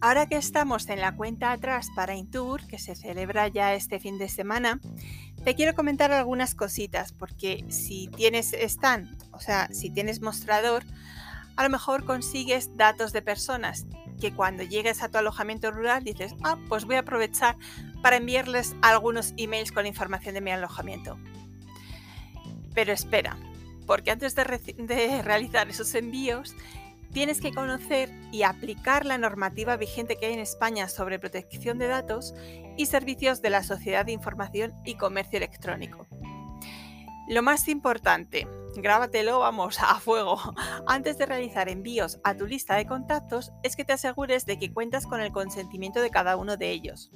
Ahora que estamos en la cuenta atrás para Intour, que se celebra ya este fin de semana, te quiero comentar algunas cositas, porque si tienes stand, o sea, si tienes mostrador, a lo mejor consigues datos de personas que cuando llegues a tu alojamiento rural dices, ah, pues voy a aprovechar para enviarles algunos emails con información de mi alojamiento. Pero espera, porque antes de, realizar esos envíos, tienes que conocer y aplicar la normativa vigente que hay en España sobre protección de datos y servicios de la Sociedad de Información y Comercio Electrónico. Lo más importante, grábatelo, vamos, a fuego. Antes de realizar envíos a tu lista de contactos, es que te asegures de que cuentas con el consentimiento de cada uno de ellos.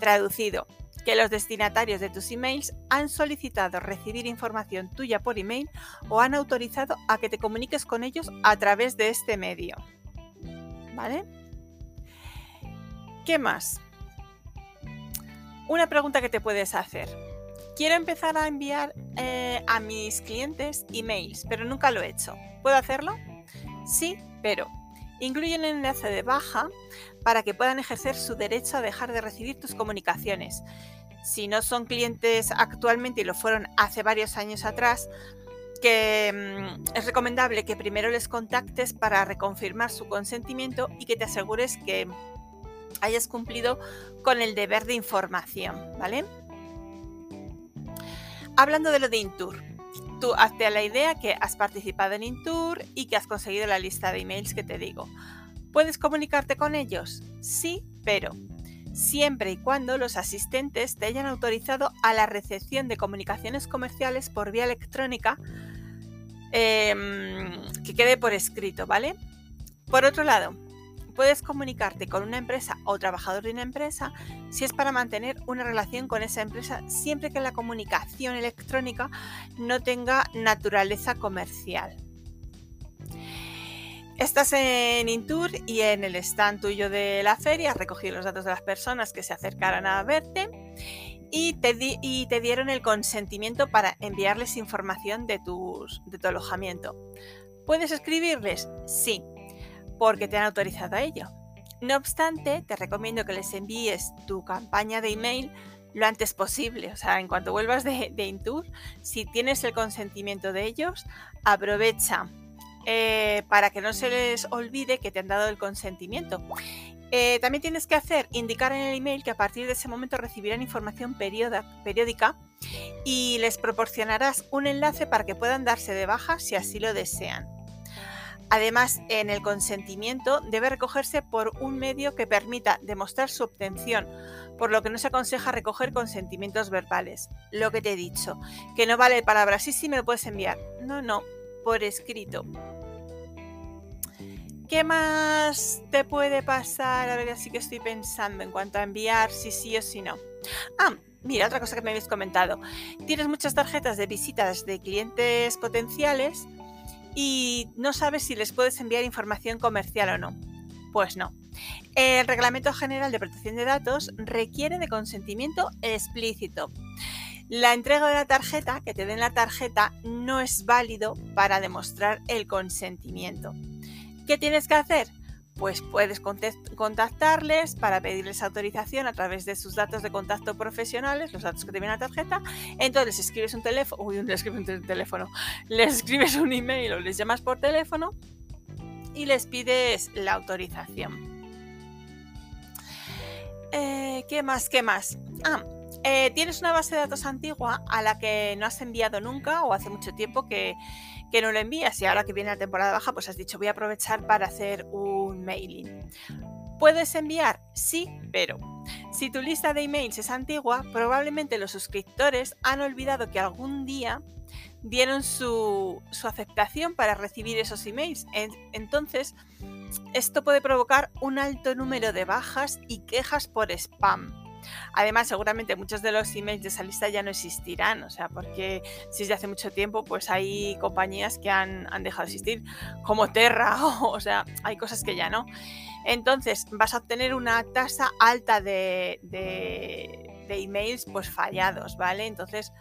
Traducido, que los destinatarios de tus emails han solicitado recibir información tuya por email o han autorizado a que te comuniques con ellos a través de este medio. ¿Vale? ¿Qué más? Una pregunta que te puedes hacer. Quiero empezar a enviar eh, a mis clientes emails, pero nunca lo he hecho. ¿Puedo hacerlo? Sí, pero incluye un enlace de baja para que puedan ejercer su derecho a dejar de recibir tus comunicaciones. Si no son clientes actualmente y lo fueron hace varios años atrás, que mm, es recomendable que primero les contactes para reconfirmar su consentimiento y que te asegures que hayas cumplido con el deber de información, ¿vale? Hablando de lo de Intour, tú hazte la idea que has participado en Intour y que has conseguido la lista de emails que te digo. ¿Puedes comunicarte con ellos? Sí, pero siempre y cuando los asistentes te hayan autorizado a la recepción de comunicaciones comerciales por vía electrónica em, que quede por escrito, ¿vale? Por otro lado, puedes comunicarte con una empresa o trabajador de una empresa si es para mantener una relación con esa empresa siempre que la comunicación electrónica no tenga naturaleza comercial. Estás en Intour y en el stand tuyo de la feria has recogido los datos de las personas que se acercaran a verte y te, dieron el consentimiento para enviarles información de tu alojamiento. ¿Puedes escribirles? Sí porque te han autorizado a ello. No obstante, te recomiendo que les envíes tu campaña de email lo antes posible. O sea, en cuanto vuelvas de, Intour, si tienes el consentimiento de ellos, aprovecha eh, para que no se les olvide que te han dado el consentimiento. Eh, también tienes que hacer, indicar en el email que a partir de ese momento recibirán información periódica y les proporcionarás un enlace para que puedan darse de baja si así lo desean. Además, en el consentimiento debe recogerse por un medio que permita demostrar su obtención, por lo que no se aconseja recoger consentimientos verbales. Lo que te he dicho, que no vale palabras, sí, sí me lo puedes enviar. No, no, por escrito. ¿Qué más te puede pasar? A ver, así que estoy pensando en cuanto a enviar si sí o si no. Ah, mira, otra cosa que me habéis comentado. Tienes muchas tarjetas de visitas de clientes potenciales y no sabes si les puedes enviar información comercial o no. Pues no. El Reglamento General de Protección de Datos requiere de consentimiento explícito. La entrega de la tarjeta, que te den la tarjeta, no es válido para demostrar el consentimiento. ¿Qué tienes que hacer? Pues puedes contactarles para pedirles autorización a través de sus datos de contacto profesionales, los datos que te vienen a la tarjeta. Entonces escribes un teléfono, uy, les escribes un teléfono, les escribes un email o les llamas por teléfono y les pides la autorización. Eh, ¿Qué más? ¿Qué más? Ah, eh, tienes una base de datos antigua a la que no has enviado nunca o hace mucho tiempo que, que no lo envías y ahora que viene la temporada baja pues has dicho voy a aprovechar para hacer un mailing. ¿Puedes enviar? Sí, pero si tu lista de emails es antigua, probablemente los suscriptores han olvidado que algún día dieron su, su aceptación para recibir esos emails. Entonces, esto puede provocar un alto número de bajas y quejas por spam. Además, seguramente muchos de los emails de esa lista ya no existirán, o sea, porque si es de hace mucho tiempo, pues hay compañías que han, dejado de existir, como Terra, o, sea, hay cosas que ya no. Entonces, vas a obtener una tasa alta de, de, emails pues fallados, ¿vale? Entonces,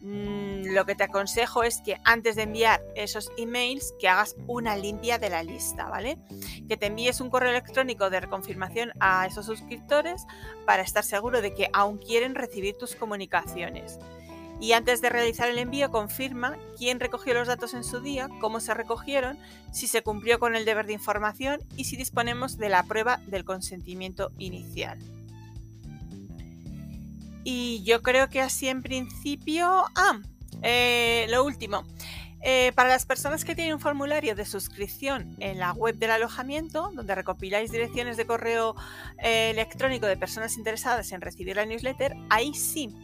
mm, lo que te aconsejo es que antes de enviar esos emails, que hagas una limpia de la lista, ¿vale? Que te envíes un correo electrónico de reconfirmación a esos suscriptores para estar seguro de que aún quieren recibir tus comunicaciones. Y antes de realizar el envío, confirma quién recogió los datos en su día, cómo se recogieron, si se cumplió con el deber de información y si disponemos de la prueba del consentimiento inicial. Y yo creo que así en principio... Ah, eh, lo último. Eh, para las personas que tienen un formulario de suscripción en la web del alojamiento, donde recopiláis direcciones de correo eh, electrónico de personas interesadas en recibir la newsletter, ahí sí,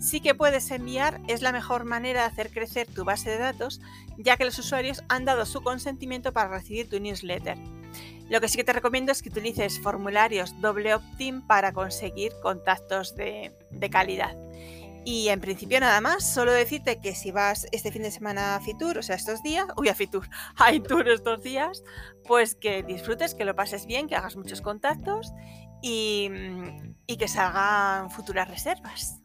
sí que puedes enviar, es la mejor manera de hacer crecer tu base de datos, ya que los usuarios han dado su consentimiento para recibir tu newsletter. Lo que sí que te recomiendo es que utilices formularios doble opt-in para conseguir contactos de calidad. Y en principio nada más, solo decirte que si vas este fin de semana a Fitur, o sea, estos días, uy, a Fitur, a Itur estos días, pues que disfrutes, que lo pases bien, que hagas muchos contactos y, y que salgan futuras reservas.